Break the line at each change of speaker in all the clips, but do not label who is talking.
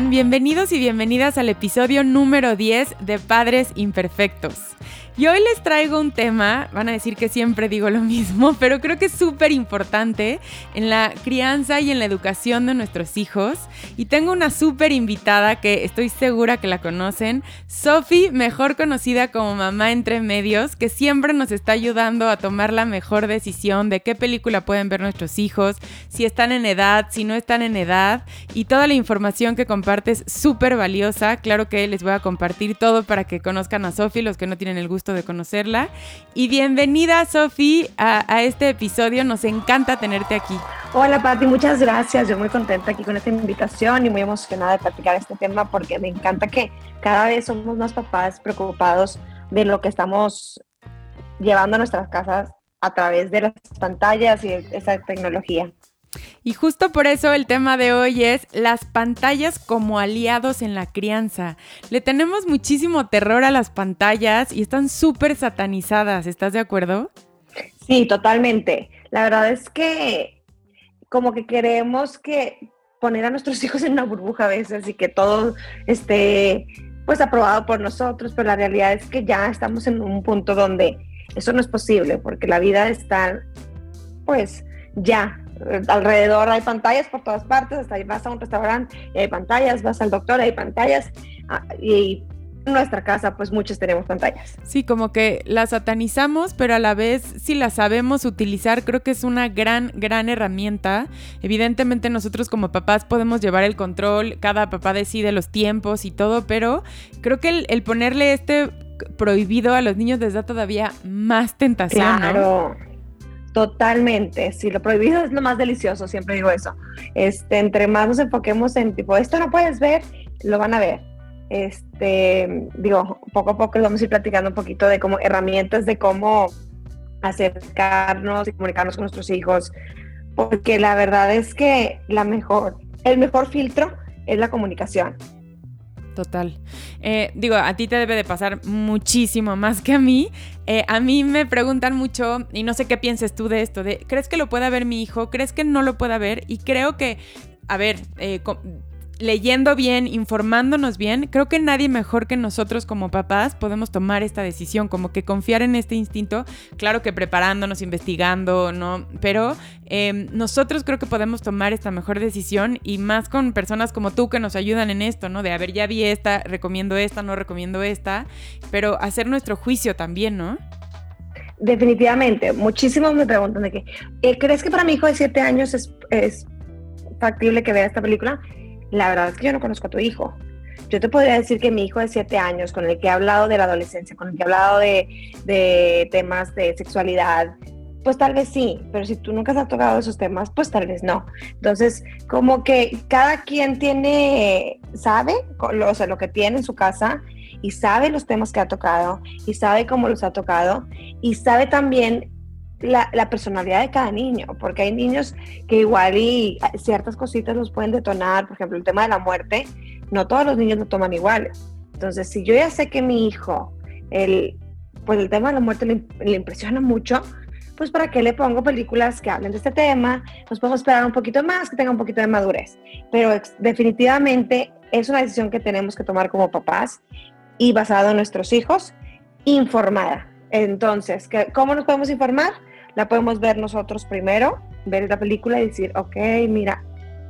Bienvenidos y bienvenidas al episodio número 10 de Padres Imperfectos. Y hoy les traigo un tema, van a decir que siempre digo lo mismo, pero creo que es súper importante en la crianza y en la educación de nuestros hijos. Y tengo una súper invitada que estoy segura que la conocen, Sophie, mejor conocida como Mamá Entre Medios, que siempre nos está ayudando a tomar la mejor decisión de qué película pueden ver nuestros hijos, si están en edad, si no están en edad. Y toda la información que compartes súper valiosa. Claro que les voy a compartir todo para que conozcan a Sophie, los que no tienen el gusto de conocerla. Y bienvenida, Sofi, a, este episodio. Nos encanta tenerte aquí.
Hola, Pati, muchas gracias. Yo muy contenta aquí con esta invitación y muy emocionada de platicar este tema porque me encanta que cada vez somos más papás preocupados de lo que estamos llevando a nuestras casas a través de las pantallas y esa tecnología.
Y justo por eso el tema de hoy es las pantallas como aliados en la crianza. Le tenemos muchísimo terror a las pantallas y están súper satanizadas, ¿estás de acuerdo?
Sí, totalmente. La verdad es que como que queremos que poner a nuestros hijos en una burbuja a veces y que todo esté pues aprobado por nosotros, pero la realidad es que ya estamos en un punto donde eso no es posible porque la vida está pues ya alrededor hay pantallas por todas partes, hasta ahí vas a un restaurante y hay pantallas, vas al doctor y hay pantallas, ah, y en nuestra casa pues muchos tenemos pantallas.
Sí, como que las satanizamos, pero a la vez si las sabemos utilizar creo que es una gran, gran herramienta. Evidentemente nosotros como papás podemos llevar el control, cada papá decide los tiempos y todo, pero creo que el, ponerle este prohibido a los niños les da todavía más tentación.
Claro. Totalmente, sí, lo prohibido es lo más delicioso, siempre digo eso. Este, entre más nos enfoquemos en tipo, esto no puedes ver, lo van a ver. Este, digo, poco a poco vamos a ir platicando un poquito de cómo herramientas de cómo acercarnos y comunicarnos con nuestros hijos, porque la verdad es que la mejor, el mejor filtro es la comunicación.
Total. Eh, digo, a ti te debe de pasar muchísimo más que a mí. Eh, a mí me preguntan mucho, y no sé qué pienses tú de esto, de, ¿crees que lo pueda ver mi hijo? ¿Crees que no lo pueda ver? Y creo que, a ver, eh, leyendo bien, informándonos bien, creo que nadie mejor que nosotros como papás podemos tomar esta decisión, como que confiar en este instinto, claro que preparándonos, investigando, ¿no? Pero em, nosotros creo que podemos tomar esta mejor decisión y más con personas como tú que nos ayudan en esto, ¿no? De, a ver, ya vi esta, recomiendo esta, no recomiendo esta, pero hacer nuestro juicio también, ¿no?
Definitivamente, muchísimos me preguntan de que, eh, ¿crees que para mi hijo de 7 años es factible que vea esta película? La verdad es que yo no conozco a tu hijo. Yo te podría decir que mi hijo de siete años, con el que he hablado de la adolescencia, con el que he hablado de, temas de sexualidad, pues tal vez sí, pero si tú nunca has tocado esos temas, pues tal vez no. Entonces, como que cada quien tiene, sabe, o sea, lo que tiene en su casa y sabe los temas que ha tocado y sabe cómo los ha tocado y sabe también la, personalidad de cada niño, porque hay niños que igual y ciertas cositas los pueden detonar, por ejemplo, el tema de la muerte, no todos los niños lo toman igual. Entonces, si yo ya sé que mi hijo, el, pues el tema de la muerte le, impresiona mucho, pues para qué le pongo películas que hablen de este tema, nos podemos esperar un poquito más, que tenga un poquito de madurez. Pero definitivamente es una decisión que tenemos que tomar como papás y basado en nuestros hijos, informada. Entonces, ¿cómo nos podemos informar? La podemos ver nosotros primero, ver la película y decir, ok, mira,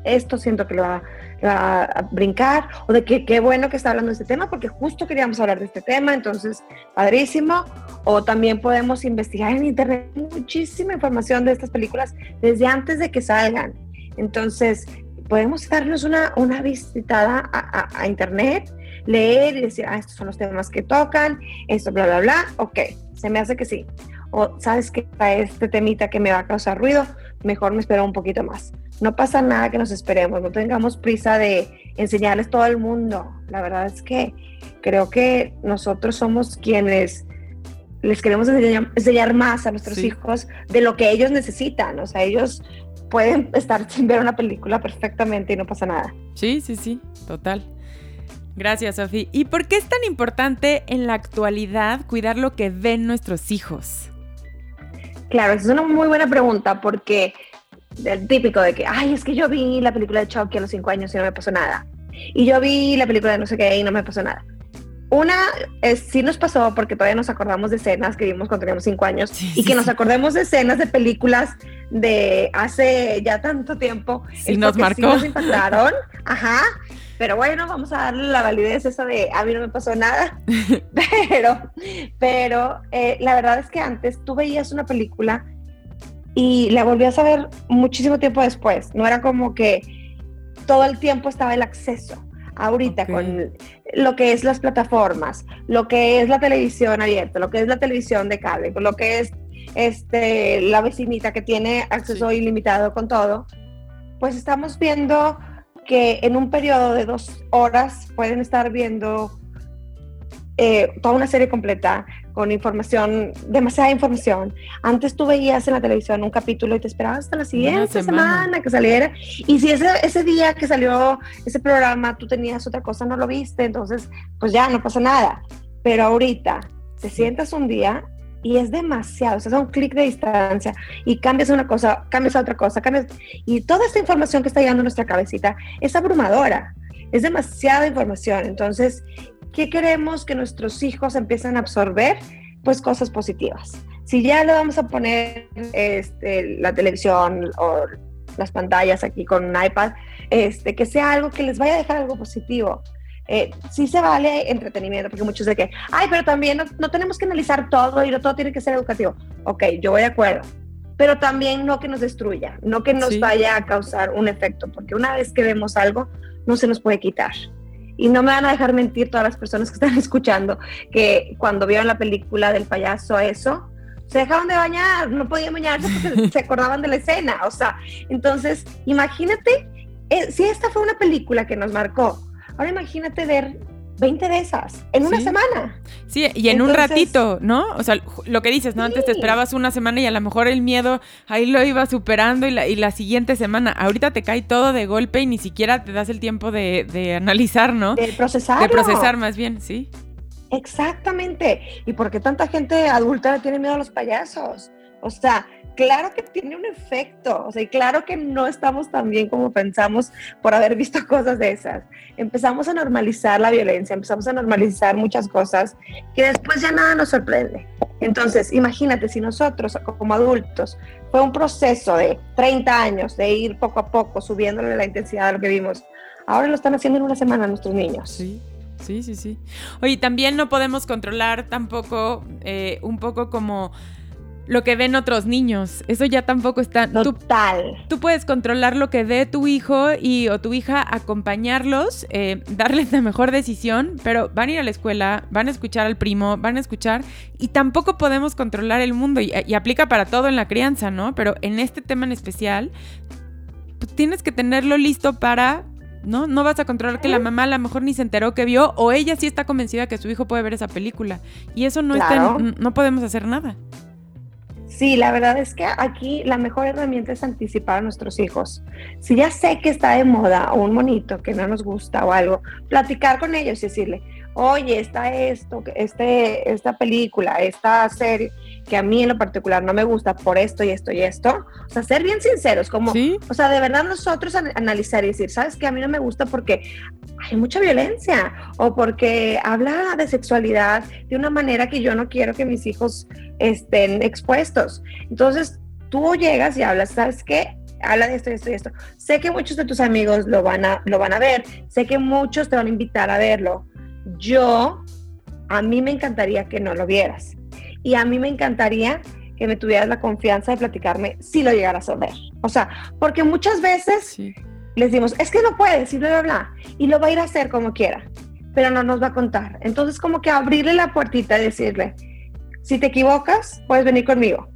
esto siento que lo va, a brincar, o de que qué bueno que está hablando de este tema, porque justo queríamos hablar de este tema, entonces, padrísimo. O también podemos investigar en internet muchísima información de estas películas desde antes de que salgan. Entonces, podemos darnos una, una visitada a, a internet, leer y decir, ah, estos son los temas que tocan, esto, bla, bla, bla. Ok, se me hace que sí o sabes que para este temita que me va a causar ruido, mejor me espero un poquito más. No pasa nada que nos esperemos, no tengamos prisa de enseñarles todo el mundo. La verdad es que creo que nosotros somos quienes les queremos enseñar, más a nuestros hijos de lo que ellos necesitan. O sea, ellos pueden estar sin ver una película perfectamente y no pasa nada.
Sí, sí, sí, total. Gracias, Sofía. ¿Y por qué es tan importante en la actualidad cuidar lo que ven nuestros hijos?
Claro, esa es una muy buena pregunta porque el típico de que, ay, es que yo vi la película de Chucky a los cinco años y no me pasó nada. Y yo vi la película de no sé qué y no me pasó nada. Una, es, sí nos pasó porque todavía nos acordamos de escenas que vimos cuando teníamos cinco años y que nos acordemos de escenas de películas de hace ya tanto tiempo.
Sí nos marcó. Nos
impactaron, ajá. Pero bueno, vamos a darle la validez esa de a mí no me pasó nada. pero, pero eh, la verdad es que antes tú veías una película y la volvías a ver muchísimo tiempo después. No era como que todo el tiempo estaba el acceso ahorita con lo que es las plataformas, lo que es la televisión abierta, lo que es la televisión de cable, lo que es este, la vecinita que tiene acceso ilimitado con todo, pues estamos viendo que en un periodo de dos horas pueden estar viendo eh, toda una serie completa con información, demasiada información. Antes tú veías en la televisión un capítulo y te esperabas hasta la siguiente semana. que saliera. Y si ese, ese día que salió ese programa tú tenías otra cosa, no lo viste, entonces pues ya no pasa nada. Pero ahorita te sientas un día y es demasiado, o sea, es un clic de distancia y cambias una cosa, cambias a otra cosa, cambias y toda esta información que está llegando a nuestra cabecita es abrumadora, es demasiada información, entonces ¿qué queremos que nuestros hijos empiecen a absorber? Pues cosas positivas. Si ya le vamos a poner este, la televisión o las pantallas aquí con un iPad, este, que sea algo que les vaya a dejar algo positivo. Eh, sí se vale entretenimiento, porque muchos de que, ay, pero también no, tenemos que analizar todo y no todo tiene que ser educativo. Ok, yo voy de acuerdo, pero también no que nos destruya, no que nos vaya a causar un efecto, porque una vez que vemos algo, no se nos puede quitar. Y no me van a dejar mentir todas las personas que están escuchando que cuando vieron la película del payaso eso, se dejaron de bañar, no podían bañarse porque se acordaban de la escena. O sea, entonces, imagínate, eh, si esta fue una película que nos marcó, ahora imagínate ver 20 de esas en una semana.
Sí, y en un ratito, ¿no? O sea, lo que dices, ¿no? Antes te esperabas una semana y a lo mejor el miedo ahí lo iba superando y la, y la siguiente semana. Ahorita te cae todo de golpe y ni siquiera te das el tiempo de, de analizar, ¿no?
De procesar.
De procesar más bien, sí.
Exactamente. ¿Y por qué tanta gente adulta tiene miedo a los payasos? O sea, claro que tiene un efecto, o sea, y claro que no estamos tan bien como pensamos por haber visto cosas de esas. Empezamos a normalizar la violencia, empezamos a normalizar muchas cosas que después ya nada nos sorprende. Entonces, imagínate si nosotros como adultos fue un proceso de 30 años de ir poco a poco subiéndole la intensidad de lo que vimos, ahora lo están haciendo en una semana nuestros niños.
Sí. Sí, sí, sí. Oye, también no podemos controlar tampoco eh, un poco como lo que ven otros niños. Eso ya tampoco está.
Total.
Tú, puedes controlar lo que ve tu hijo y o tu hija, acompañarlos, eh, darles la mejor decisión, pero van a ir a la escuela, van a escuchar al primo, van a escuchar y tampoco podemos controlar el mundo y, aplica para todo en la crianza, ¿no? Pero en este tema en especial, pues, tienes que tenerlo listo para ¿no? No vas a controlar que la mamá a lo mejor ni se enteró que vio o ella sí está convencida que su hijo puede ver esa película. Y eso no está no podemos hacer nada.
Sí, la verdad es que aquí la mejor herramienta es anticipar a nuestros hijos. Si ya sé que está de moda un monito que no nos gusta o algo, platicar con ellos y decirle, oye, está esto, este, esta película, esta serie, que a mí en lo particular no me gusta por esto y esto y esto. O sea, ser bien sinceros, como, o sea, de verdad nosotros analizar y decir, ¿sabes qué? A mí no me gusta porque hay mucha violencia o porque habla de sexualidad de una manera que yo no quiero que mis hijos estén expuestos. Entonces, tú llegas y hablas, ¿sabes qué? habla de esto, y esto y esto. Sé que muchos de tus amigos lo van a, lo van a ver, sé que muchos te van a invitar a verlo. Yo, a mí me encantaría que no lo vieras. Y a mí me encantaría que me tuvieras la confianza de platicarme si lo llegaras a ver. O sea, porque muchas veces les decimos, es que no puedes y bla, bla, bla. Y lo va a ir a hacer como quiera, pero no nos va a contar. Entonces, como que abrirle la puertita y decirle, si te equivocas, puedes venir conmigo.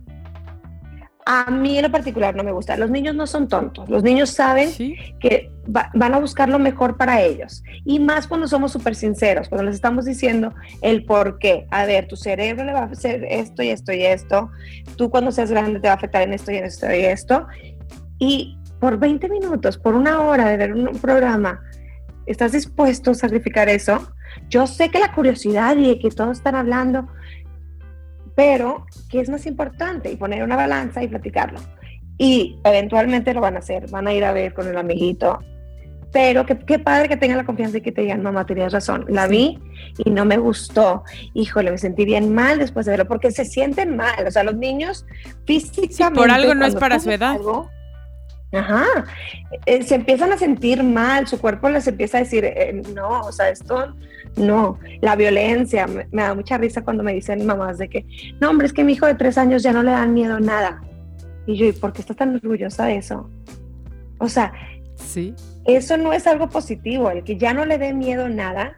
A mí en lo particular no me gusta. Los niños no son tontos. Los niños saben que van a buscar lo mejor para ellos. Y más cuando somos súper sinceros, cuando les estamos diciendo el por qué. A ver, tu cerebro le va a hacer esto y esto y esto. Tú cuando seas grande te va a afectar en esto y en esto y esto. Y por 20 minutos, por una hora de ver un programa, ¿estás dispuesto a sacrificar eso? Yo sé que la curiosidad y que todos están hablando, pero ¿qué es más importante? Y poner una balanza y platicarlo. Y eventualmente lo van a hacer, van a ir a ver con el amiguito. Pero qué, padre que tengan la confianza y que te digan, mamá, tenías razón, la vi y no me gustó. Híjole, me sentí bien mal después de verlo, porque se sienten mal. O sea, los niños físicamente.
por algo no es para su edad.
Ajá, eh, se empiezan a sentir mal, su cuerpo les empieza a decir, eh, no, o sea, esto no, la violencia, me, da mucha risa cuando me dicen mamás de que, no, hombre, es que mi hijo de tres años ya no le dan miedo nada. Y yo, ¿y por qué está tan orgullosa de eso? O sea,
sí.
eso no es algo positivo, el que ya no le dé miedo nada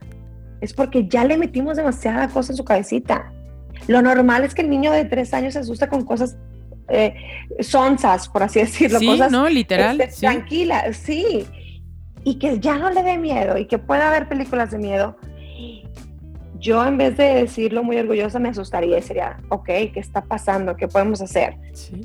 es porque ya le metimos demasiada cosa en su cabecita. Lo normal es que el niño de tres años se asusta con cosas eh, sonzas, por así decirlo.
Sí,
cosas,
no, literal.
Este, tranquila, sí. Y que ya no le dé miedo y que pueda haber películas de miedo. Yo en vez de decirlo muy orgullosa me asustaría y sería, ok, ¿qué está pasando? ¿Qué podemos hacer?
Sí.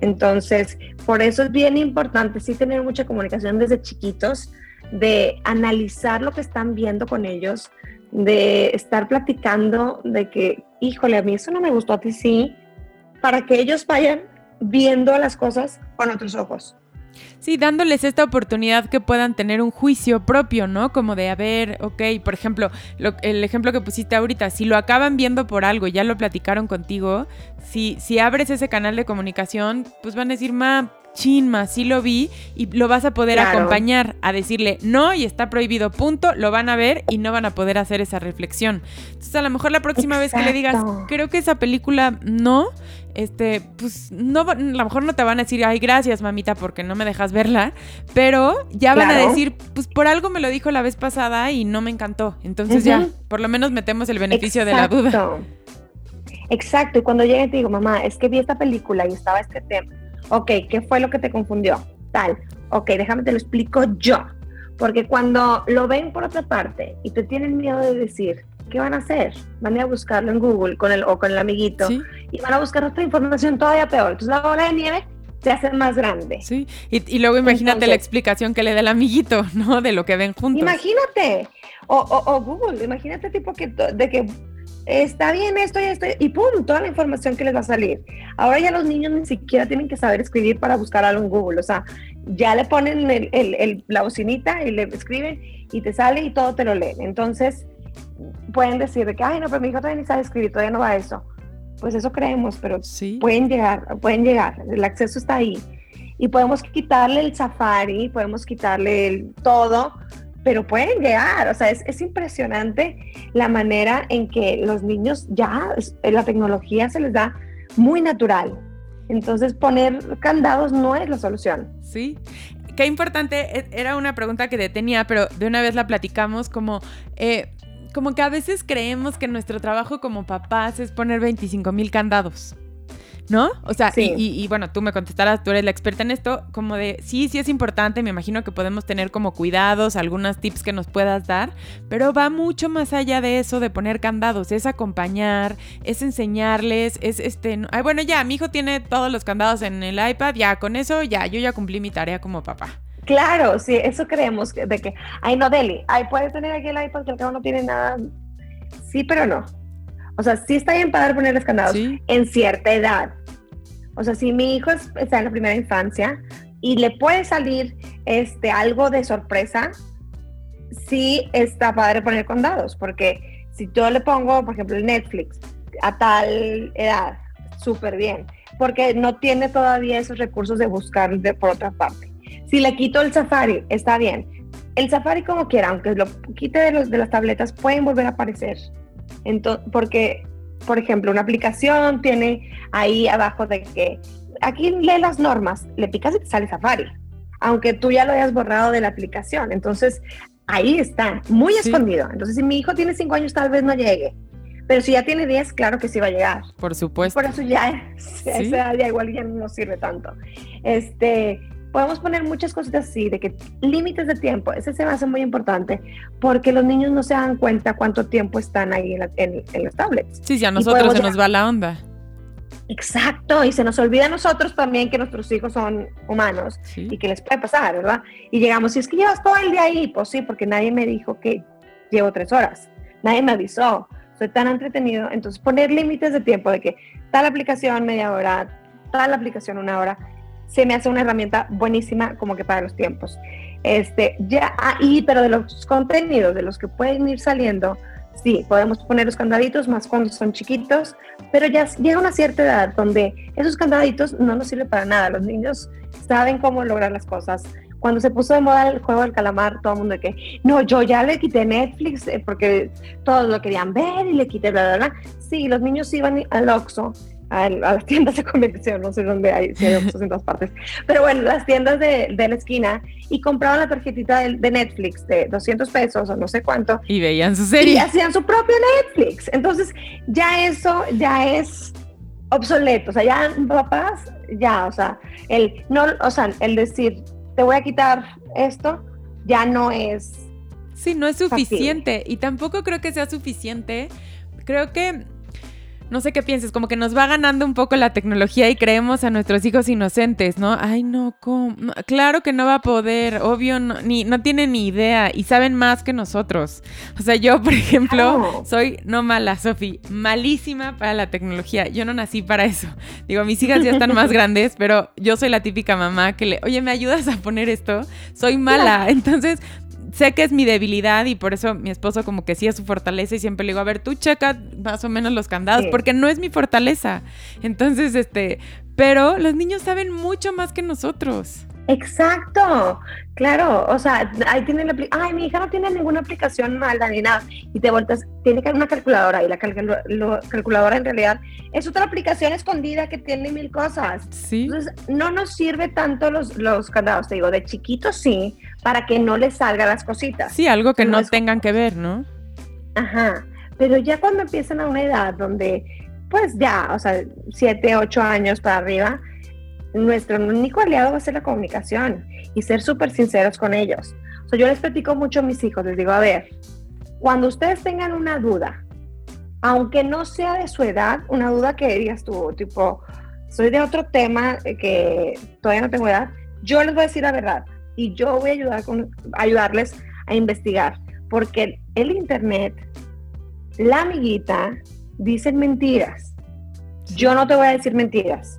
Entonces, por eso es bien importante sí tener mucha comunicación desde chiquitos, de analizar lo que están viendo con ellos, de estar platicando de que, híjole, a mí eso no me gustó, a ti sí, para que ellos vayan viendo las cosas con otros ojos.
Sí, dándoles esta oportunidad que puedan tener un juicio propio, ¿no? Como de, a ver, ok, por ejemplo, el ejemplo que pusiste ahorita, si lo acaban viendo por algo, ya lo platicaron contigo, si, si abres ese canal de comunicación, pues van a decir, ma, chinma, sí lo vi y lo vas a poder acompañar a decirle no y está prohibido, punto, lo van a ver y no van a poder hacer esa reflexión. Entonces a lo mejor la próxima vez que le digas, creo que esa película no, este, pues no, a lo mejor no te van a decir, ay, gracias mamita porque no me dejas verla, pero ya van a decir, pues por algo me lo dijo la vez pasada y no me encantó. Entonces ya, por lo menos metemos el beneficio de la duda.
Exacto, y cuando llegue te digo, mamá, es que vi esta película y estaba este tema Ok, ¿qué fue lo que te confundió? Tal. Ok, déjame te lo explico yo. Porque cuando lo ven por otra parte y te tienen miedo de decir, ¿qué van a hacer? Van a ir a buscarlo en Google con el, o con el amiguito y van a buscar otra información todavía peor. Entonces la bola de nieve se hace más grande.
Sí, y, luego imagínate la explicación que le da el amiguito, ¿no? De lo que ven juntos.
Imagínate. O, o, Google, imagínate tipo que, de que está bien esto y esto, y pum, toda la información que les va a salir. Ahora ya los niños ni siquiera tienen que saber escribir para buscar algo en Google, o sea, ya le ponen el, la bocinita y le escriben y te sale y todo te lo leen. Entonces, pueden decir de que, ay, no, pero mi hijo todavía ni sabe escribir, todavía no va a eso. Pues eso creemos, pero
¿Sí?
pueden llegar, pueden llegar, el acceso está ahí. Y podemos quitarle el safari, podemos quitarle el todo, pero pueden llegar, o sea, es, impresionante la manera en que los niños ya, la tecnología se les da muy natural. Entonces poner candados no es la solución.
Sí. Qué importante, e, era una pregunta que detenía, pero de una vez la platicamos como... Eh, como que a veces creemos que nuestro trabajo como papás es poner 25 mil candados. ¿No? O sea, y, bueno, tú me contestarás, tú eres la experta en esto, como de, sí, sí es importante, me imagino que podemos tener como cuidados, algunos tips que nos puedas dar, pero va mucho más allá de eso, de poner candados, es acompañar, es enseñarles, es este, ay, bueno, ya, mi hijo tiene todos los candados en el iPad, ya, con eso, ya, yo ya cumplí mi tarea como papá.
Claro, sí, eso creemos de que, ay, no, Deli, ay, puedes tener aquí el iPad que el cabo no tiene nada. Sí, pero no. O sea, sí está bien para ponerles candados en cierta edad. O sea, si mi hijo está en la primera infancia y le puede salir este, algo de sorpresa, sí está padre poner candados, porque si yo le pongo, por ejemplo, el Netflix a tal edad, súper bien, porque no tiene todavía esos recursos de buscar de, por otra parte. Si le quito el Safari, está bien. El Safari como quiera, aunque lo quite de, los, de las tabletas, pueden volver a aparecer. Entonces, porque, por ejemplo, una aplicación tiene ahí abajo de que aquí lee las normas, le picas y te sale Safari, aunque tú ya lo hayas borrado de la aplicación. Entonces, ahí está, muy escondido. Entonces, si mi hijo tiene cinco años, tal vez no llegue. Pero si ya tiene 10, claro que sí va a llegar.
Por supuesto.
Por eso ya, ya igual ya no sirve tanto. Este, podemos poner muchas cositas así, de que límites de tiempo, ese se me hace muy importante, porque los niños no se dan cuenta cuánto tiempo están ahí en, en, los tablets.
Sí, si a nosotros se nos va la onda.
Exacto, y se nos olvida a nosotros también que nuestros hijos son humanos y que les puede pasar, ¿verdad? Y llegamos, y es que llevas todo el día ahí, pues sí, porque nadie me dijo que llevo tres horas, nadie me avisó, soy tan entretenido, entonces poner límites de tiempo de que tal aplicación media hora, tal aplicación una hora, se me hace una herramienta buenísima como que para los tiempos. Este, ya, ahí, pero de los contenidos, de los que pueden ir saliendo, sí, podemos poner los candaditos más cuando son chiquitos, pero ya llega una cierta edad donde esos candaditos no nos sirven para nada. Los niños saben cómo lograr las cosas. Cuando se puso de moda el juego del calamar, todo el mundo de que, no, yo ya le quité Netflix eh, porque todos lo querían ver y le quité bla, bla, bla. Sí, los niños iban al Oxxo a, las tiendas de convención, no sé dónde hay, si hay en todas partes, pero bueno, las tiendas de, de la esquina y compraban la tarjetita de, de, Netflix de 200 pesos o no sé cuánto.
Y veían su serie.
Y hacían su propia Netflix. Entonces, ya eso ya es obsoleto, o sea, ya papás, ya, o sea, el, no, o sea, el decir, te voy a quitar esto, ya no es...
Sí, no es suficiente y tampoco creo que sea suficiente. Creo que no sé qué pienses, como que nos va ganando un poco la tecnología y creemos a nuestros hijos inocentes, ¿no? Ay, no, ¿cómo? claro que no va a poder, obvio, no, ni, no tienen ni idea y saben más que nosotros. O sea, yo, por ejemplo, soy no mala, Sofi, malísima para la tecnología. Yo no nací para eso. Digo, mis hijas ya están más grandes, pero yo soy la típica mamá que le, oye, ¿me ayudas a poner esto? Soy mala. Entonces, sé que es mi debilidad y por eso mi esposo como que sí es su fortaleza y siempre le digo, a ver, tú checa más o menos los candados, porque no es mi fortaleza. Entonces, este, pero los niños saben mucho más que nosotros.
Exacto, claro, o sea, ahí tiene la ay, mi hija no tiene ninguna aplicación mala ni nada, y te vueltas, tiene que haber una calculadora, y la calculadora en realidad es otra aplicación escondida que tiene mil cosas.
Sí.
Entonces, no nos sirve tanto los, los candados, te digo, de chiquito sí, para que no les salgan las cositas.
Sí, algo que no, tengan que ver, ¿no?
Ajá, pero ya cuando empiezan a una edad donde, pues ya, o sea, siete, ocho años para arriba, nuestro único aliado va a ser la comunicación y ser súper sinceros con ellos. O sea, yo les platico mucho a mis hijos, les digo, a ver, cuando ustedes tengan una duda, aunque no sea de su edad, una duda que digas tú, tipo, soy de otro tema que todavía no tengo edad, yo les voy a decir la verdad y yo voy a ayudar con, ayudarles a investigar, porque el Internet, la amiguita, dicen mentiras. Yo no te voy a decir mentiras.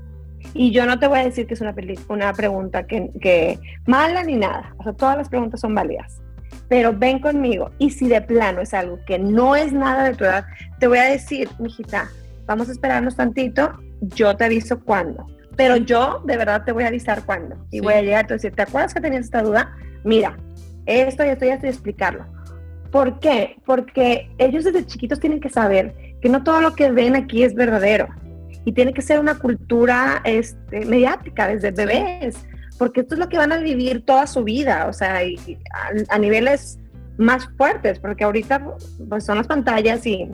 Y yo no te voy a decir que es una, una pregunta que, que, mala ni nada. O sea, todas las preguntas son válidas. Pero ven conmigo. Y si de plano es algo que no es nada de tu edad, te voy a decir, mijita, vamos a esperarnos tantito. Yo te aviso cuándo. Pero yo de verdad te voy a avisar cuándo. Y voy a llegar a decir, ¿te acuerdas que tenías esta duda? Mira, esto y esto y esto y explicarlo. ¿Por qué? Porque ellos desde chiquitos tienen que saber que no todo lo que ven aquí es verdadero y tiene que ser una cultura este, mediática desde bebés, porque esto es lo que van a vivir toda su vida, o sea, a, niveles más fuertes, porque ahorita pues, son las pantallas y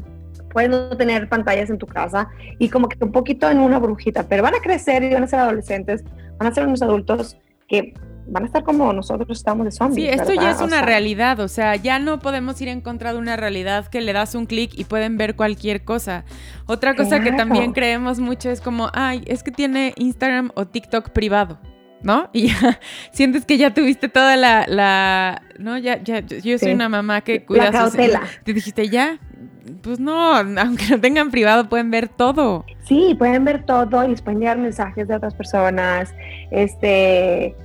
puedes no tener pantallas en tu casa y como que un poquito en una brujita, pero van a crecer y van a ser adolescentes, van a ser unos adultos que van a estar como nosotros estamos de zombies.
Sí, esto ya es una realidad, o sea, ya no podemos ir en contra de una realidad que le das un clic y pueden ver cualquier cosa. Otra cosa que también creemos mucho es como, ay, es que tiene Instagram o TikTok privado. ¿no? Y ya sientes que ya tuviste toda la, la ¿no? Ya, ya, yo soy una mamá que cuida
la cautela.
Te dijiste, ya, pues no, aunque lo tengan privado, pueden ver todo.
Sí, pueden ver todo y les pueden llegar mensajes de otras personas, este,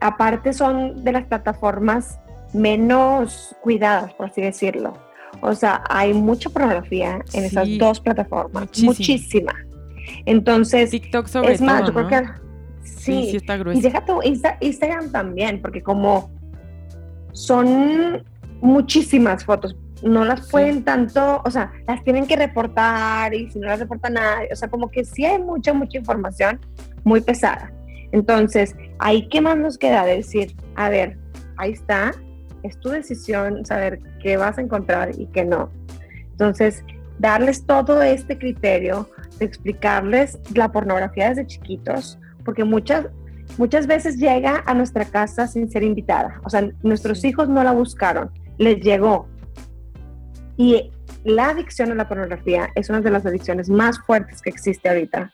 aparte son de las plataformas menos cuidadas, por así decirlo. O sea, hay mucha pornografía en esas dos plataformas, muchísima. Entonces,
TikTok sobre
es más,
yo
creo que sí,
sí, está grueso.
Y deja tu Instagram también, porque como son muchísimas fotos, no las pueden tanto, o sea, las tienen que reportar y si no las reporta nadie, o sea, como que sí hay mucha, mucha información muy pesada. Entonces, ahí qué más nos queda decir, a ver, ahí está, es tu decisión saber qué vas a encontrar y qué no. Entonces, darles todo este criterio de explicarles la pornografía desde chiquitos, porque muchas, muchas veces llega a nuestra casa sin ser invitada. O sea, nuestros hijos no la buscaron, les llegó. Y la adicción a la pornografía es una de las adicciones más fuertes que existe ahorita.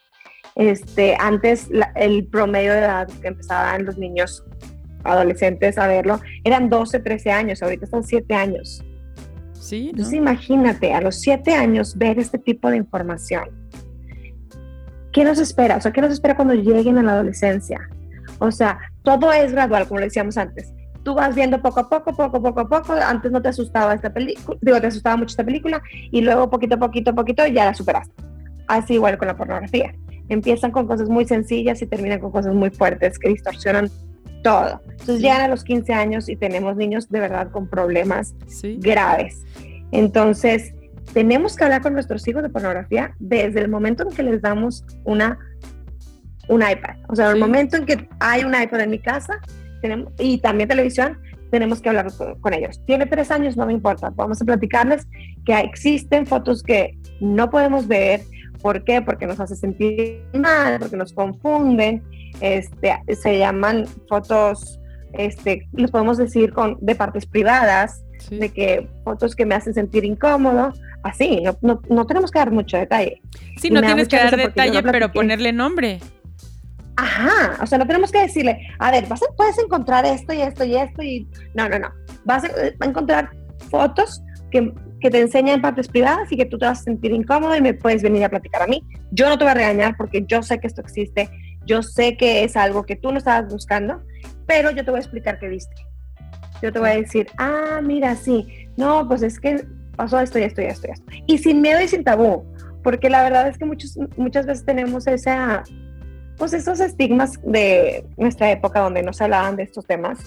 Este, antes el promedio de edad que empezaban los niños adolescentes a verlo eran 12, 13 años, ahorita son 7 años.
Sí.
Entonces imagínate a los 7 años ver este tipo de información. ¿Qué nos espera? O sea, ¿qué nos espera cuando lleguen a la adolescencia? O sea, todo es gradual, como le decíamos antes. Tú vas viendo poco a poco, poco, poco a poco. Antes no te asustaba esta película, digo, te asustaba mucho esta película y luego poquito a poquito a poquito ya la superaste. Así igual con la pornografía. Empiezan con cosas muy sencillas y terminan con cosas muy fuertes que distorsionan todo. Entonces llegan a los 15 años y tenemos niños de verdad con problemas graves. Entonces, tenemos que hablar con nuestros hijos de pornografía desde el momento en que les damos una un iPad. O sea, el momento en que hay un iPad en mi casa tenemos, y también televisión, tenemos que hablar con, ellos. Tiene tres años, no me importa. Vamos a platicarles que existen fotos que no podemos ver. ¿Por qué? Porque nos hace sentir mal, porque nos confunden. Este, se llaman fotos, este, les podemos decir con, de partes privadas, de que fotos que me hacen sentir incómodo, así, no, no, tenemos que dar mucho detalle.
Sí, no tienes que dar detalle, pero ponerle nombre.
Ajá, o sea, no tenemos que decirle, a ver, vas a, puedes encontrar esto y esto y esto y no, no, no. Vas a, eh, encontrar fotos que, que, te enseñan partes privadas y que tú te vas a sentir incómodo y me puedes venir a platicar a mí. Yo no te voy a regañar porque yo sé que esto existe, yo sé que es algo que tú no estabas buscando, pero yo te voy a explicar qué viste. Yo te voy a decir, ah, mira, sí, no, pues es que pasó esto y esto y esto y esto. Y sin miedo y sin tabú, porque la verdad es que muchos, muchas veces tenemos esa, pues esos estigmas de nuestra época donde no se hablaban de estos temas.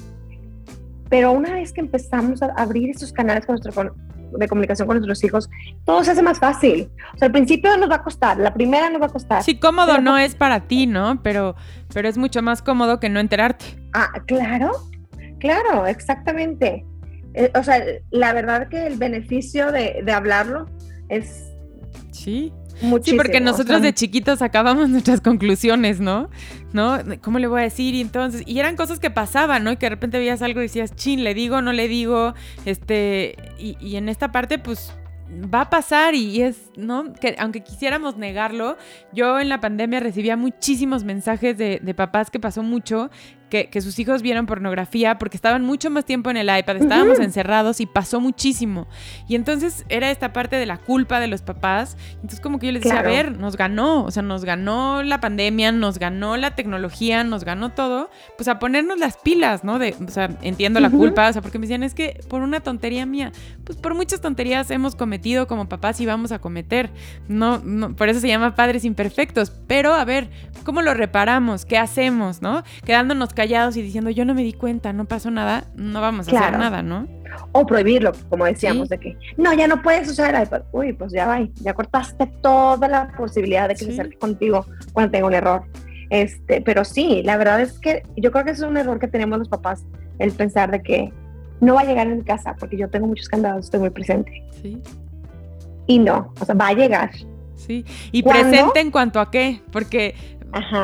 Pero una vez que empezamos a abrir esos canales con nuestro, de comunicación con nuestros hijos, todo se hace más fácil. O sea, al principio nos va a costar, la primera nos va a costar.
Sí, cómodo no es para ti, ¿no? Pero, pero es mucho más cómodo que no enterarte.
Ah, claro, claro, exactamente. Eh, o sea, la verdad que el beneficio de, de hablarlo es...
Sí. Sí, porque nosotros de chiquitos sacábamos nuestras conclusiones, ¿no? ¿No? ¿Cómo le voy a decir? Y entonces, y eran cosas que pasaban, ¿no? Y que de repente veías algo y decías, chin, le digo, no le digo, este, y, y en esta parte, pues va a pasar y es, ¿no? Que aunque quisiéramos negarlo, yo en la pandemia recibía muchísimos mensajes de, de papás que pasó mucho que, sus hijos vieron pornografía porque estaban mucho más tiempo en el iPad, estábamos encerrados y pasó muchísimo. Y entonces era esta parte de la culpa de los papás. Entonces como que yo les decía, a ver, nos ganó, o sea, nos ganó la pandemia, nos ganó la tecnología, nos ganó todo, pues a ponernos las pilas, ¿no? De, o sea, entiendo la culpa, o sea, porque me decían, es que por una tontería mía, pues por muchas tonterías hemos cometido como papás y vamos a cometer. No, no por eso se llama padres imperfectos. Pero a ver, ¿cómo lo reparamos? ¿Qué hacemos, no? Quedándonos callados y diciendo yo no me di cuenta, no pasó nada, no vamos a hacer nada, ¿no?
O prohibirlo, como decíamos, de que no, ya no puedes usar el iPad. Uy, pues ya va, ya cortaste toda la posibilidad de que se acerque contigo cuando tenga un error. Este, pero sí, la verdad es que yo creo que es un error que tenemos los papás, el pensar de que no va a llegar en mi casa porque yo tengo muchos candados, estoy muy presente. Sí. Y no, o sea, va a llegar.
Sí, y presente en cuanto a qué, porque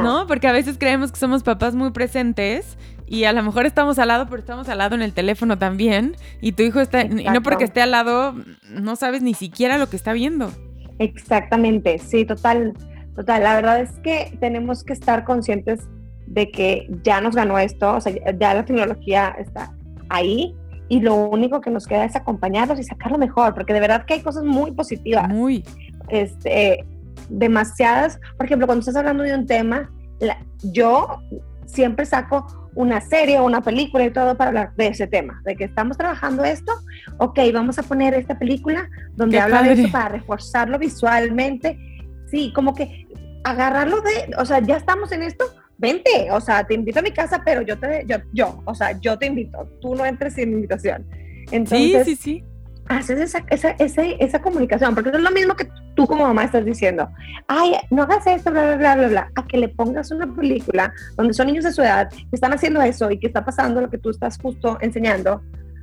¿No? Porque a veces creemos que somos papás muy presentes y a lo mejor estamos al lado, pero estamos al lado en el teléfono también. Y tu hijo está, y no porque esté al lado, no sabes ni siquiera lo que está viendo.
Exactamente, sí, total, total. La verdad es que tenemos que estar conscientes de que ya nos ganó esto, o sea, ya la tecnología está ahí y lo único que nos queda es acompañarlos y sacarlo mejor, porque de verdad que hay cosas muy positivas.
Muy.
Este, demasiadas, por ejemplo, cuando estás hablando de un tema, yo siempre saco una serie o una película y todo para hablar de ese tema, de que estamos trabajando esto, ok, vamos a poner esta película donde habla de esto para reforzarlo visualmente, sí, como que agarrarlo de, o sea, ya estamos en esto, vente, o sea, te invito a mi casa, pero yo te, yo, yo, o sea, yo te invito, tú no entres sin invitación. Entonces, sí, sí, sí haces esa, esa, esa, esa, comunicación, porque es lo mismo que tú como mamá estás diciendo, ay, no hagas esto, bla, bla, bla, bla, bla, a que le pongas una película donde son niños de su edad que están haciendo eso y que está pasando lo que tú estás justo enseñando,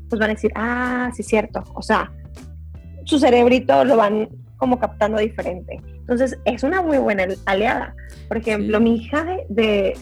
pues van a decir, ah, sí, cierto, o sea, su cerebrito lo van como captando diferente. Entonces, es una muy buena aliada. Por ejemplo, mi hija de,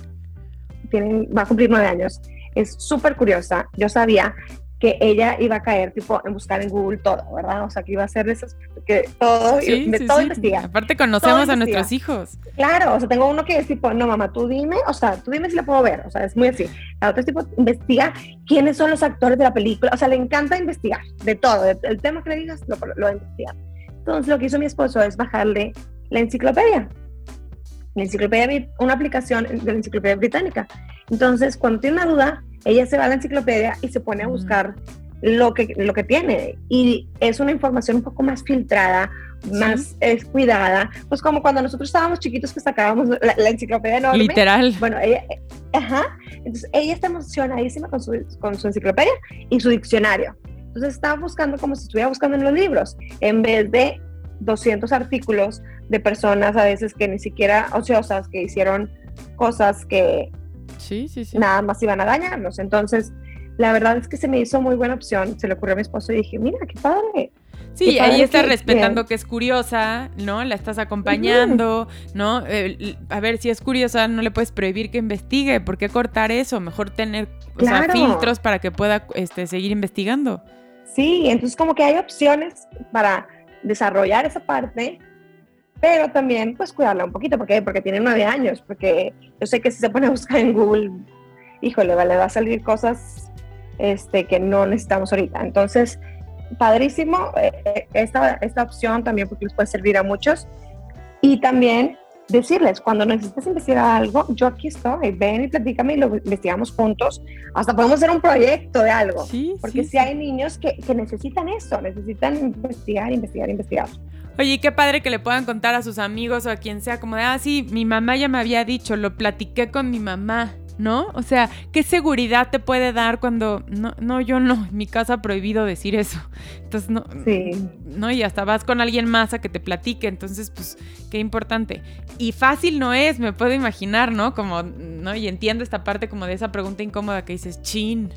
tiene, va a cumplir nueve años, es súper curiosa. Yo sabía que ella iba a caer tipo en buscar en Google todo, ¿verdad? O sea, que iba a hacer de esas, que todo, de todo investigar.
Aparte conocemos a nuestros hijos.
Claro, o sea, tengo uno que es tipo, no mamá, tú dime, o sea, tú dime si la puedo ver, o sea, es muy así. La otra es tipo, investiga quiénes son los actores de la película, o sea, le encanta investigar de todo, el tema que le digas lo, lo investiga. Entonces, lo que hizo mi esposo es bajarle la enciclopedia. La enciclopedia, una aplicación de la enciclopedia británica. Entonces, cuando tiene una duda, ella se va a la enciclopedia y se pone a buscar lo que, lo que tiene. Y es una información un poco más filtrada, más cuidada. Pues como cuando nosotros estábamos chiquitos que sacábamos la, enciclopedia enorme.
Literal.
Bueno, ella, ajá. Entonces ella está emocionadísima con su, con su enciclopedia y su diccionario. Entonces estaba buscando como si estuviera buscando en los libros, en vez de 200 artículos de personas a veces que ni siquiera ociosas, que hicieron cosas que
Sí, sí, sí.
Nada más iban a dañarnos. Entonces, la verdad es que se me hizo muy buena opción. Se le ocurrió a mi esposo y dije, mira, qué padre.
Sí, ahí está respetando que es curiosa, ¿no? La estás acompañando, ¿no? a ver, si es curiosa, no le puedes prohibir que investigue. ¿Por qué cortar eso? Mejor tener filtros para que pueda este, seguir investigando.
Sí, entonces como que hay opciones para desarrollar esa parte pero también pues cuidarla un poquito, porque porque tiene nueve años, porque yo sé que si se pone a buscar en Google, híjole, vale, va a salir cosas este, que no necesitamos ahorita. Entonces, padrísimo eh, eh, esta, esta opción también porque les puede servir a muchos. Y también decirles, cuando necesites investigar algo, yo aquí estoy, ven y platícame y lo investigamos juntos. Hasta podemos hacer un proyecto de algo. Sí, porque si hay niños que, que necesitan esto, necesitan investigar, investigar, investigar.
Oye, qué padre que le puedan contar a sus amigos o a quien sea, como de, ah, sí, mi mamá ya me había dicho, lo platiqué con mi mamá. ¿No? O sea, ¿qué seguridad te puede dar cuando no, no, yo no, en mi casa prohibido decir eso. Entonces, no, sí. no, y hasta vas con alguien más a que te platique, entonces, pues, qué importante. Y fácil no es, me puedo imaginar, ¿no? Como, ¿no? Y entiendo esta parte como de esa pregunta incómoda que dices, chin,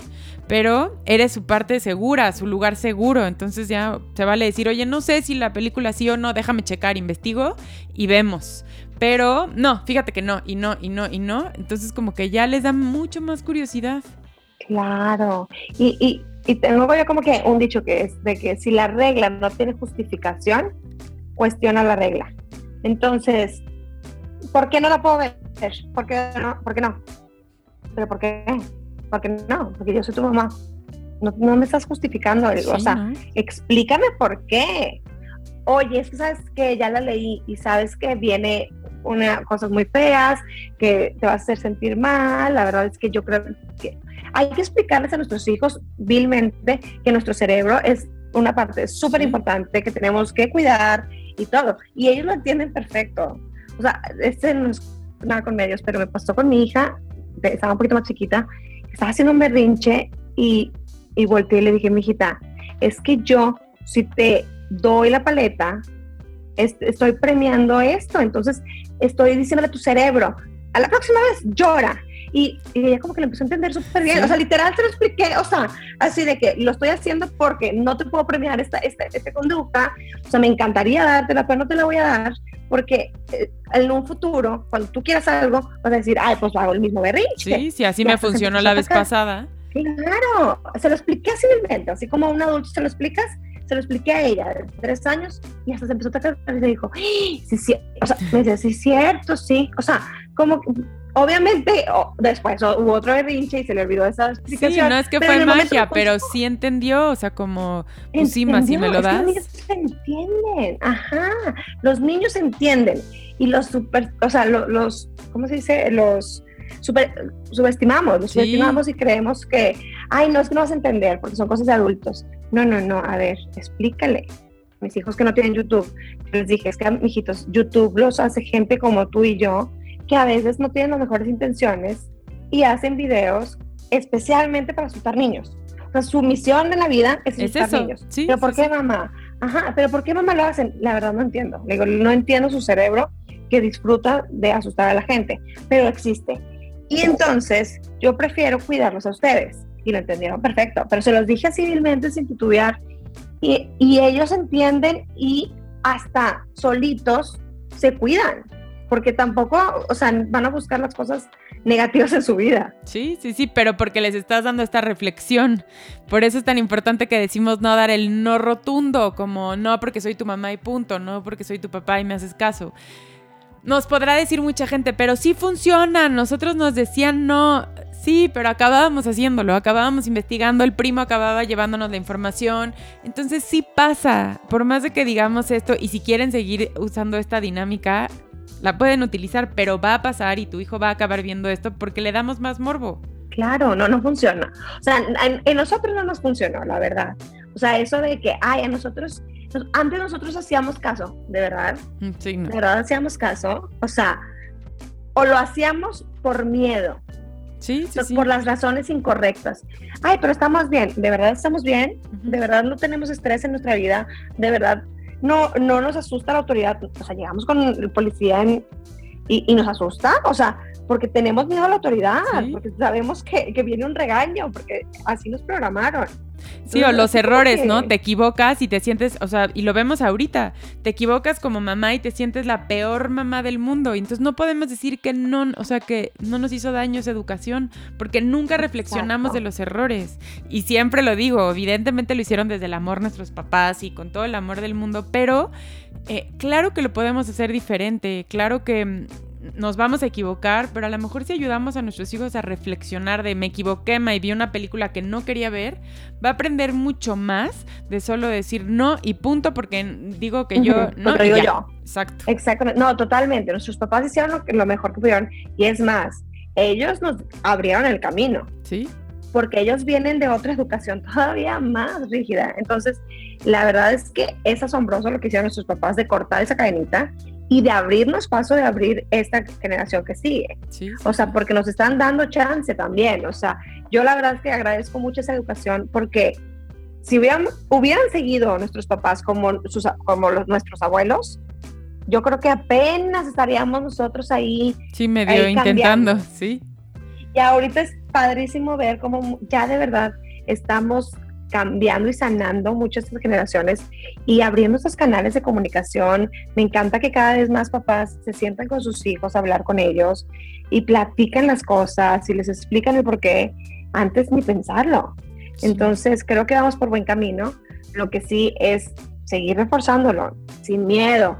pero eres su parte segura, su lugar seguro, entonces ya se vale decir, oye, no sé si la película sí o no, déjame checar, investigo y vemos. Pero no, fíjate que no, y no, y no, y no. Entonces como que ya les da mucho más curiosidad.
Claro. Y, y, y tengo yo como que un dicho que es de que si la regla no tiene justificación, cuestiona la regla. Entonces, ¿por qué no la puedo ver? ¿Por qué no? ¿Por qué no? ¿Pero por qué? ¿Por qué no? Porque yo soy tu mamá. No, me estás justificando. o sea, explícame por qué. Oye, es que sabes que ya la leí y sabes que viene una, cosas muy feas, que te va a hacer sentir mal. La verdad es que yo creo que hay que explicarles a nuestros hijos vilmente que nuestro cerebro es una parte súper importante que tenemos que cuidar y todo. Y ellos lo entienden perfecto. O sea, este no es nada con medios, pero me pasó con mi hija, estaba un poquito más chiquita, estaba haciendo un berrinche y, y volteé y le dije, mi hijita, es que yo, si te doy la paleta, estoy premiando esto, entonces estoy diciéndole a tu cerebro, a la próxima vez llora. Y, ella como que lo empezó a entender súper bien, o sea, literal se lo expliqué, o sea, así de que lo estoy haciendo porque no te puedo premiar esta, esta, esta conducta, o sea, me encantaría dártela, pero no te la voy a dar, porque eh, en un futuro, cuando tú quieras algo, vas a decir, ay, pues hago el mismo berrinche.
Sí, sí, así me funcionó la vez pasada.
Claro, se lo expliqué así, así como a un adulto se lo explicas, se lo expliqué a ella de tres años y hasta se empezó a tocar y se dijo, sí, sí, o sea, me dice, sí, cierto, sí, o sea, como obviamente después hubo otro berrinche y se le olvidó esa explicación.
Sí, no es que fue magia, pero sí entendió, o sea, como, pues sí, si me lo das.
los niños entienden, ajá, los niños entienden y los super, o sea, los, ¿cómo se dice? Los super, subestimamos, los subestimamos y creemos que, ay, no es que no vas a entender porque son cosas de adultos. No, no, no, a ver, explícale. Mis hijos que no tienen YouTube, les dije, es que, mijitos, YouTube los hace gente como tú y yo, que a veces no tienen las mejores intenciones y hacen videos especialmente para asustar niños. O sea, su misión en la vida es asustar niños. Sí, pero ¿por qué mamá? Ajá, pero ¿por qué mamá lo hacen? La verdad no entiendo. digo, no entiendo su cerebro que disfruta de asustar a la gente, pero existe. Y entonces yo prefiero cuidarlos a ustedes y lo entendieron perfecto, pero se los dije civilmente sin titubear y, y ellos entienden y hasta solitos se cuidan, porque tampoco, o sea, van a buscar las cosas negativas en su vida.
Sí, sí, sí, pero porque les estás dando esta reflexión. Por eso es tan importante que decimos no dar el no rotundo, como no porque soy tu mamá y punto, no porque soy tu papá y me haces caso. Nos podrá decir mucha gente, pero sí funciona. Nosotros nos decían no. Sí, pero acabábamos haciéndolo, acabábamos investigando, el primo acababa llevándonos la información. Entonces sí pasa, por más de que digamos esto, y si quieren seguir usando esta dinámica, la pueden utilizar, pero va a pasar y tu hijo va a acabar viendo esto porque le damos más morbo.
Claro, no, no funciona. O sea, en, nosotros no nos funcionó, la verdad. O sea, eso de que, ay, a nosotros, antes nosotros hacíamos caso, de verdad. Mm, sí, no. De verdad hacíamos caso. O sea, o lo hacíamos por miedo.
Sí, sí,
Por las razones incorrectas. Ay, pero estamos bien, de verdad estamos bien, de verdad no tenemos estrés en nuestra vida, de verdad no, no nos asusta la autoridad. O sea, llegamos con el policía y, y, nos asusta, o sea, porque tenemos miedo a la autoridad, porque sabemos que, que viene un regaño, porque así nos programaron.
Sí, o los errores, ¿no? Te equivocas y te sientes, o sea, y lo vemos ahorita, te equivocas como mamá y te sientes la peor mamá del mundo. Y entonces no podemos decir que no, o sea, que no nos hizo daño esa educación, porque nunca reflexionamos de los errores. Y siempre lo digo, evidentemente lo hicieron desde el amor nuestros papás y con todo el amor del mundo, pero eh, claro que lo podemos hacer diferente, claro que nos vamos a equivocar, pero a lo mejor si ayudamos a nuestros hijos a reflexionar de me equivoqué, me vi una película que no quería ver, va a aprender mucho más de solo decir no y punto, porque digo que yo no.
digo yo.
Exacto.
Exactamente. No, totalmente. Nuestros papás hicieron lo, lo mejor que pudieron y es más, ellos nos abrieron el camino.
Sí
porque ellos vienen de otra educación todavía más rígida. Entonces, la verdad es que es asombroso lo que hicieron nuestros papás de cortar esa cadenita y de abrirnos paso de abrir esta generación que sigue. o sea, porque nos están dando chance también. O sea, yo la verdad es que agradezco mucho esa educación porque si hubieran, hubieran seguido nuestros papás como, sus, como los, nuestros abuelos, yo creo que apenas estaríamos nosotros ahí.
Sí, medio intentando, sí.
Y ahorita es padrísimo ver cómo ya de verdad estamos cambiando y sanando muchas generaciones y abriendo estos canales de comunicación. Me encanta que cada vez más papás se sientan con sus hijos a hablar con ellos y platican las cosas y les explican el por qué antes ni pensarlo. Entonces creo que vamos por buen camino. Lo que sí es seguir reforzándolo sin miedo,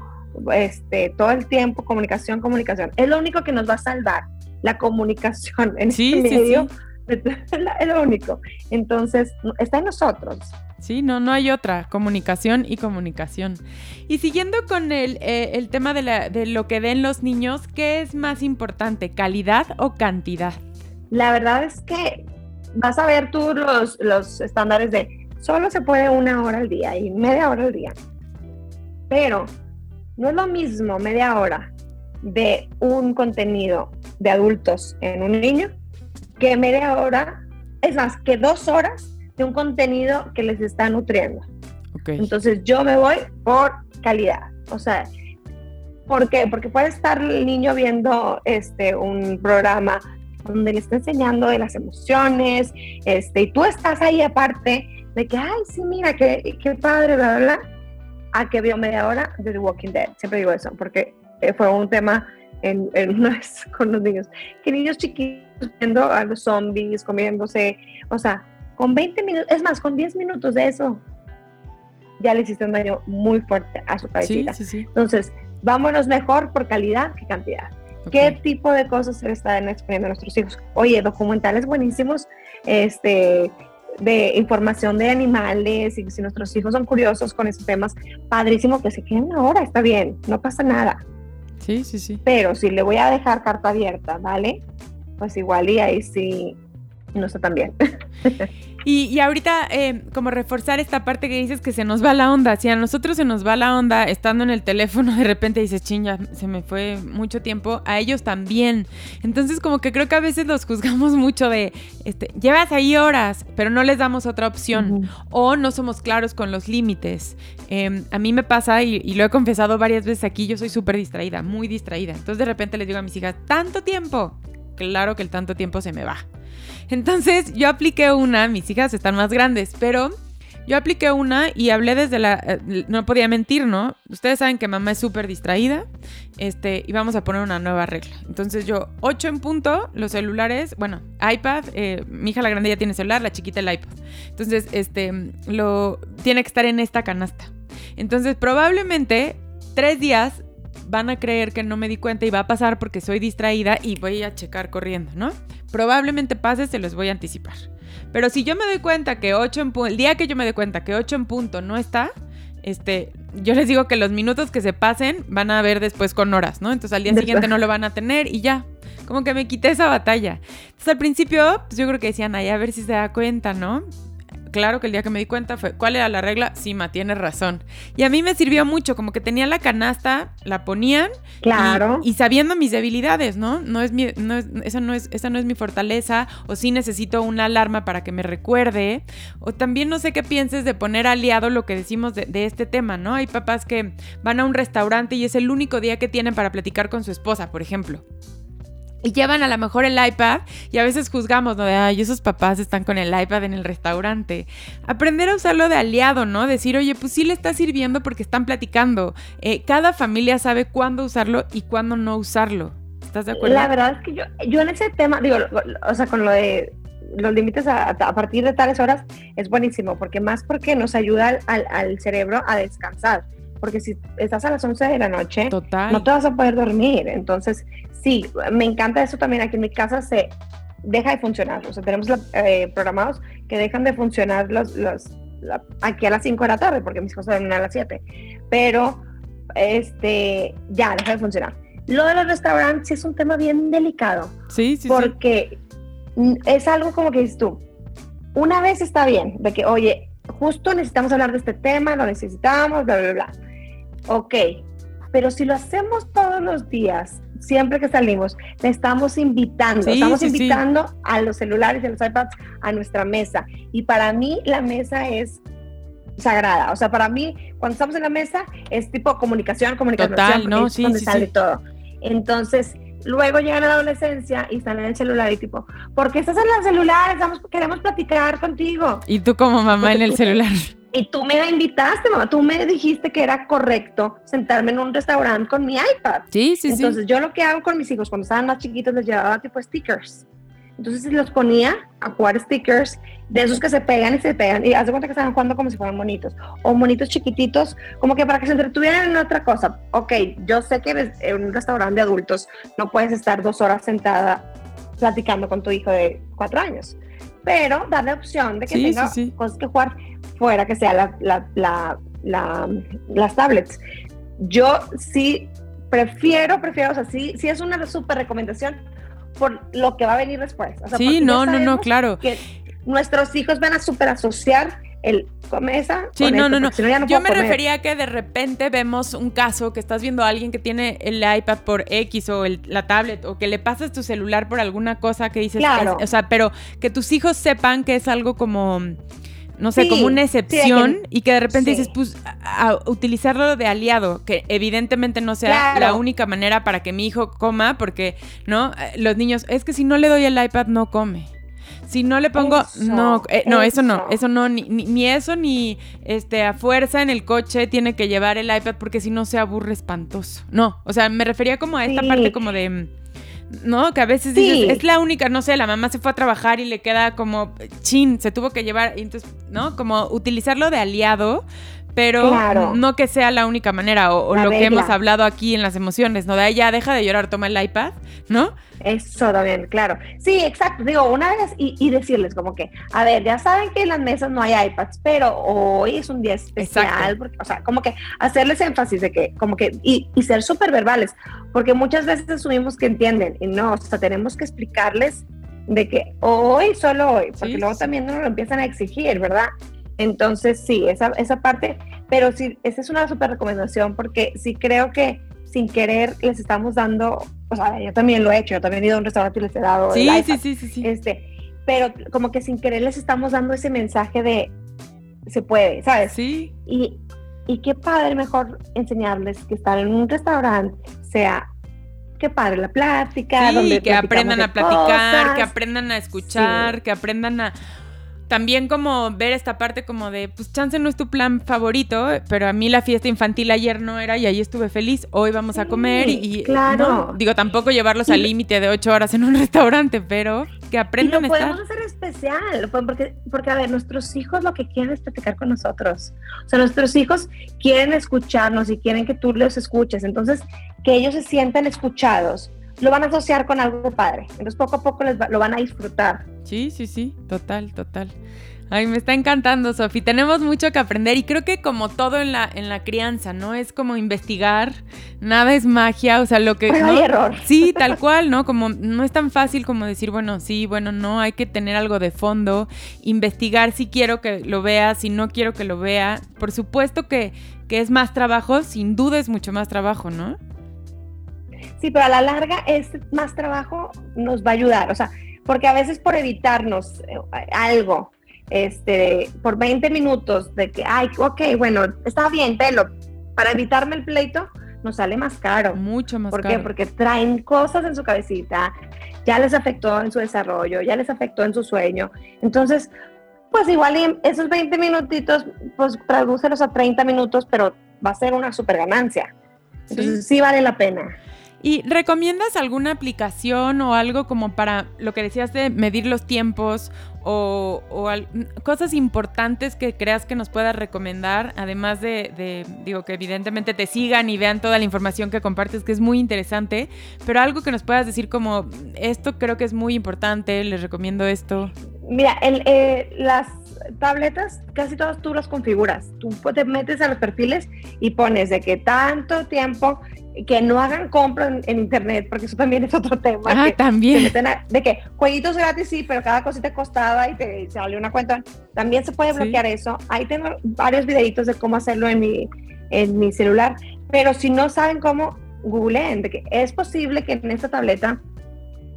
este, todo el tiempo comunicación, comunicación. Es lo único que nos va a salvar la comunicación en sí, este medio. Sí, es lo único. Entonces, está en nosotros.
Sí, no, no hay otra. Comunicación y comunicación. Y siguiendo con el, eh, el tema de, la, de lo que den los niños, ¿qué es más importante, calidad o cantidad?
La verdad es que vas a ver tú los, los estándares de solo se puede una hora al día y media hora al día. Pero no es lo mismo media hora de un contenido de adultos en un niño que media hora, es más, que dos horas de un contenido que les está nutriendo. Entonces yo me voy por calidad. O sea, ¿por qué? Porque puede estar el niño viendo este, un programa donde le está enseñando de las emociones, este, y tú estás ahí aparte de que, ay, sí, mira, qué, qué padre, bla, bla, a que vio media hora de The Walking Dead. Siempre digo eso, porque eh, fue un tema en, en con los niños. Que niños chiquitos viendo a los zombies, comiéndose, o sea, con 20 minutos, es más, con 10 minutos de eso, ya le hiciste un daño muy fuerte a su cabecita. Entonces, vámonos mejor por calidad que cantidad. ¿Qué tipo de cosas se le están exponiendo a nuestros hijos? Oye, documentales buenísimos, este, de información de animales, y si nuestros hijos son curiosos con esos temas, padrísimo que se queden ahora, está bien, no pasa nada.
Sí, sí, sí.
Pero si le voy a dejar carta abierta, ¿vale? Pues igual y ahí sí no está tan bien.
Y, ahorita, eh, como reforzar esta parte que dices que se nos va la onda. Si a nosotros se nos va la onda estando en el teléfono, de repente dices, chinga, se me fue mucho tiempo, a ellos también. Entonces, como que creo que a veces los juzgamos mucho de, este, llevas ahí horas, pero no les damos otra opción. O no somos claros con los límites. Em, a mí me pasa, y, y, lo he confesado varias veces aquí, yo soy súper distraída, muy distraída. Entonces, de repente les digo a mis hijas, tanto tiempo. Claro que el tanto tiempo se me va. Entonces yo apliqué una, mis hijas están más grandes, pero Yo apliqué una y hablé desde la... Eh, no podía mentir, ¿no? Ustedes saben que mamá es súper distraída este, y vamos a poner una nueva regla. Entonces yo, 8 en punto, los celulares, bueno, iPad, eh, mi hija la grande ya tiene celular, la chiquita el iPad. Entonces, este, lo... Tiene que estar en esta canasta. Entonces, probablemente tres días van a creer que no me di cuenta y va a pasar porque soy distraída y voy a checar corriendo, ¿no? Probablemente pase, se los voy a anticipar. Pero si yo me doy cuenta que 8 en punto, el día que yo me doy cuenta que 8 en punto no está, este, yo les digo que los minutos que se pasen van a ver después con horas, ¿no? Entonces al día siguiente no lo van a tener y ya. Como que me quité esa batalla. Entonces al principio, pues yo creo que decían, ay, a ver si se da cuenta, ¿no? Claro que el día que me di cuenta fue, ¿cuál era la regla? Sí, ma, tienes razón. Y a mí me sirvió mucho, como que tenía la canasta, la ponían.
Claro.
Y, sabiendo mis debilidades, ¿no? No es mi, no es, esa, no es, esa no es mi fortaleza, o sí necesito una alarma para que me recuerde. O también no sé qué pienses de poner aliado lo que decimos de, de este tema, ¿no? Hay papás que van a un restaurante y es el único día que tienen para platicar con su esposa, por ejemplo y llevan a lo mejor el iPad y a veces juzgamos, ¿no? De, ay, esos papás están con el iPad en el restaurante. Aprender a usarlo de aliado, ¿no? Decir, oye, pues sí le está sirviendo porque están platicando. Eh, cada familia sabe cuándo usarlo y cuándo no usarlo. ¿Estás de acuerdo?
La verdad es que yo, yo en ese tema, digo, o sea, con lo de los límites a, partir de tales horas es buenísimo, porque más porque nos ayuda al, al cerebro a descansar porque si estás a las 11 de la noche, no te vas a poder dormir. Entonces, sí, me encanta eso también. Aquí en mi casa se deja de funcionar. O sea, tenemos eh, programados que dejan de funcionar los, los aquí a las 5 de la tarde, porque mis cosas duermen a las 7. Pero, este, ya, deja de funcionar. Lo de los restaurantes sí es un tema bien delicado.
Sí, sí,
Porque es algo como que dices tú, una vez está bien, de que, oye, justo necesitamos hablar de este tema, lo necesitamos, bla, bla, bla ok, pero si lo hacemos todos los días, siempre que salimos, le estamos invitando, estamos invitando a los celulares y a los iPads a nuestra mesa. Y para mí la mesa es sagrada. O sea, para mí, cuando estamos en la mesa, es tipo comunicación, comunicación,
Total, ¿no?
es donde sale todo. Entonces, luego llegan a la adolescencia y están en el celular y tipo, ¿por qué estás en el celular? Estamos, queremos platicar contigo.
Y tú como mamá en el celular.
Y tú me invitaste, mamá, tú me dijiste que era correcto sentarme en un restaurante con mi iPad.
Sí, sí,
sí. Entonces yo lo que hago con mis hijos cuando estaban más chiquitos les llevaba tipo stickers. Entonces los ponía a jugar stickers de esos que se pegan y se pegan y haz de cuenta que estaban jugando como si fueran monitos o monitos chiquititos, como que para que se entretuvieran en otra cosa. Ok, yo sé que en un restaurante de adultos no puedes estar dos horas sentada platicando con tu hijo de cuatro años, pero darle opción de que tenga cosas que jugar fuera, que sea la, la, las tablets. Yo sí prefiero, prefiero, o sea, sí, sí es una súper recomendación por lo que va a venir después.
sí, no, no, no, claro.
Que nuestros hijos van a súper asociar el comesa.
Sí, no, no, no. Yo me refería a que de repente vemos un caso que estás viendo a alguien que tiene el iPad por X o la tablet o que le pasas tu celular por alguna cosa que dices,
claro.
o sea, pero que tus hijos sepan que es algo como no sé, como una excepción y que de repente dices, pues, a, utilizarlo de aliado, que evidentemente no sea la única manera para que mi hijo coma, porque, ¿no? Los niños, es que si no le doy el iPad no come. Si no le pongo, no, eh, no, eso. no, eso no, ni, ni, eso ni este a fuerza en el coche tiene que llevar el iPad porque si no se aburre espantoso. No, o sea, me refería como a esta parte como de ¿no? Que a veces dices, es la única, no sé, la mamá se fue a trabajar y le queda como, chin, se tuvo que llevar, entonces, ¿no? Como utilizarlo de aliado, pero no que sea la única manera, o, lo que hemos hablado aquí en las emociones, ¿no? De ahí ya deja de llorar, toma el iPad, ¿no?
Eso también, claro. Sí, exacto. Digo, una vez y, decirles como que, a ver, ya saben que en las mesas no hay iPads, pero hoy es un día especial, porque, o sea, como que hacerles énfasis de que, como que, y, y ser súper verbales, porque muchas veces asumimos que entienden, y no, o sea, tenemos que explicarles de que hoy, solo hoy, porque luego también nos lo empiezan a exigir, ¿verdad? Entonces, sí, esa, esa parte, pero sí, esa es una súper recomendación porque sí creo que sin querer les estamos dando, o sea, yo también lo he hecho, yo también he ido a un restaurante y les he dado.
Sí, sí, sí, sí, sí.
Este, pero como que sin querer les estamos dando ese mensaje de se puede, ¿sabes?
Sí.
Y, y qué padre mejor enseñarles que estar en un restaurante sea qué padre la plática,
sí, que aprendan a platicar, que aprendan a escuchar, que aprendan a también como ver esta parte como de, pues chance no es tu plan favorito, pero a mí la fiesta infantil ayer no era y ahí estuve feliz, hoy vamos a comer y,
claro.
digo, tampoco llevarlos al límite de ocho horas en un restaurante, pero que aprendan
y lo podemos hacer especial, porque, porque a ver, nuestros hijos lo que quieren es platicar con nosotros, o sea, nuestros hijos quieren escucharnos y quieren que tú los escuches, entonces que ellos se sientan escuchados lo van a asociar con algo padre. Entonces poco a poco les lo van a disfrutar.
Sí, sí, sí, total, total. Ay, me está encantando, Sofi. Tenemos mucho que aprender y creo que como todo en la, en la crianza, ¿no? Es como investigar, nada es magia, o sea, lo que...
¿no? hay error.
Sí, tal cual, ¿no? Como no es tan fácil como decir, bueno, sí, bueno, no, hay que tener algo de fondo, investigar si quiero que lo vea, si no quiero que lo vea. Por supuesto que, que es más trabajo, sin duda es mucho más trabajo, ¿no?
Sí, pero a la larga este más trabajo nos va a ayudar, o sea, porque a veces por evitarnos eh, algo, este, por 20 minutos de que, ay, ok, bueno, está bien, pelo, para evitarme el pleito, nos sale más caro.
Mucho más
caro.
¿Por
qué? Porque traen cosas en su cabecita, ya les afectó en su desarrollo, ya les afectó en su sueño. Entonces, pues igual esos 20 minutitos, pues tradúcelos a 30 minutos, pero va a ser una super ganancia. Entonces, sí vale la pena.
¿Y recomiendas alguna aplicación o algo como para lo que decías de medir los tiempos o, cosas importantes que creas que nos puedas recomendar, además de, digo, que evidentemente te sigan y vean toda la información que compartes, que es muy interesante, pero algo que nos puedas decir como, esto creo que es muy importante, les recomiendo esto.
Mira, eh, las tabletas casi todas tú las configuras. Tú te metes a los perfiles y pones de que tanto tiempo que no hagan compra en, internet, porque eso también es otro tema.
Ah, también.
de que jueguitos gratis sí, pero cada cosita costaba y te salió una cuenta. También se puede bloquear eso. Ahí tengo varios videitos de cómo hacerlo en mi, en mi celular. Pero si no saben cómo, googleen de que es posible que en esta tableta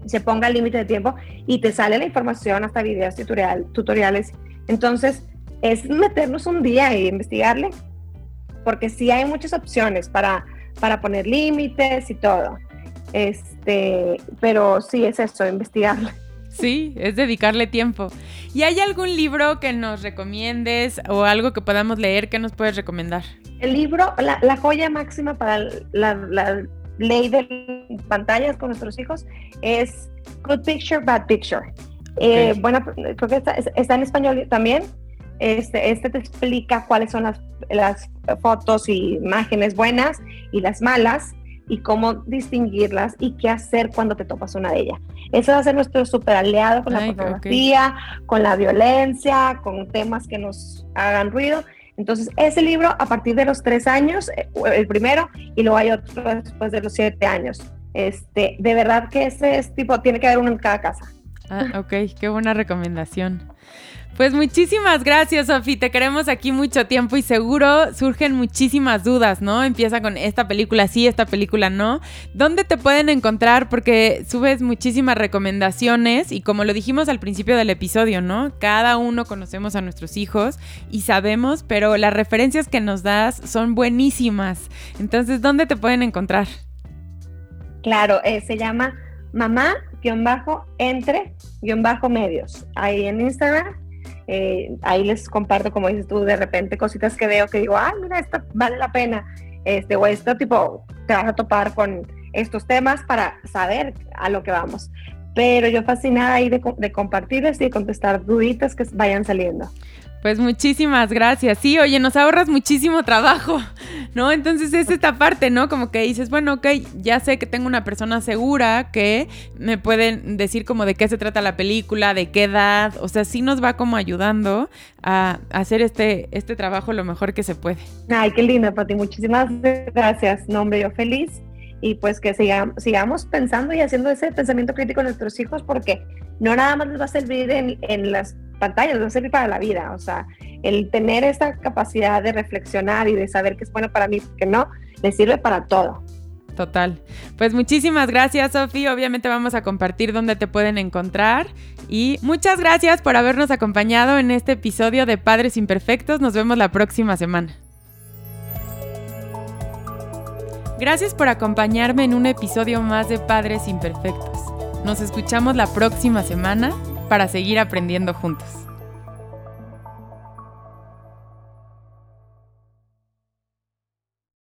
se ponga límite de tiempo y te sale la información hasta videos tutorial, tutoriales. Entonces, es meternos un día y investigarle, porque sí hay muchas opciones para para poner límites y todo. Este, pero sí es eso, investigarle.
Sí, es dedicarle tiempo. ¿Y hay algún libro que nos recomiendes o algo que podamos leer que nos puedes recomendar?
El libro, la, joya máxima para la, ley de pantallas con nuestros hijos es Good Picture, Bad Picture. Eh, bueno, creo que está, en español también. Este, este te explica cuáles son las, las fotos y imágenes buenas y las malas y cómo distinguirlas y qué hacer cuando te topas una de ellas. Eso va a ser nuestro super aliado con la fotografía, con la violencia, con temas que nos hagan ruido. Entonces, ese libro a partir de los tres años, eh, el primero, y luego hay otro después de los siete años. Este, de verdad que ese es tipo, tiene que haber uno en cada casa.
Ah, ok, qué buena recomendación. Pues muchísimas gracias, Sofi. Te queremos aquí mucho tiempo y seguro surgen muchísimas dudas, ¿no? Empieza con esta película sí, esta película no. ¿Dónde te pueden encontrar? Porque subes muchísimas recomendaciones y como lo dijimos al principio del episodio, ¿no? Cada uno conocemos a nuestros hijos y sabemos, pero las referencias que nos das son buenísimas. Entonces, ¿dónde te pueden encontrar?
Claro, eh, se llama mamá-entre-medios. Ahí en Instagram eh, ahí les comparto, como dices tú, de repente cositas que veo que digo, ay, mira, esto vale la pena, este, o esto tipo, te vas a topar con estos temas para saber a lo que vamos. Pero yo fascinada ahí de, de compartirles y contestar duditas que vayan saliendo.
Pues muchísimas gracias. Sí, oye, nos ahorras muchísimo trabajo, ¿no? Entonces es esta parte, ¿no? Como que dices, bueno, ok, ya sé que tengo una persona segura que me pueden decir como de qué se trata la película, de qué edad, o sea, sí nos va como ayudando a hacer este, este trabajo lo mejor que se puede.
Ay, qué linda, Pati, muchísimas gracias. No, hombre, yo feliz y pues que sigamos, sigamos pensando y haciendo ese pensamiento crítico en nuestros hijos porque no nada más les va a servir en las pantallas, va a servir para la vida. O sea, el tener esta capacidad de reflexionar y de saber qué es bueno para mí, que no, le sirve para todo.
Total. Pues muchísimas gracias, Sofi. Obviamente vamos a compartir dónde te pueden encontrar. Y muchas gracias por habernos acompañado en este episodio de Padres Imperfectos. Nos vemos la próxima semana. Gracias por acompañarme en un episodio más de Padres Imperfectos. Nos escuchamos la próxima semana para seguir aprendiendo juntos.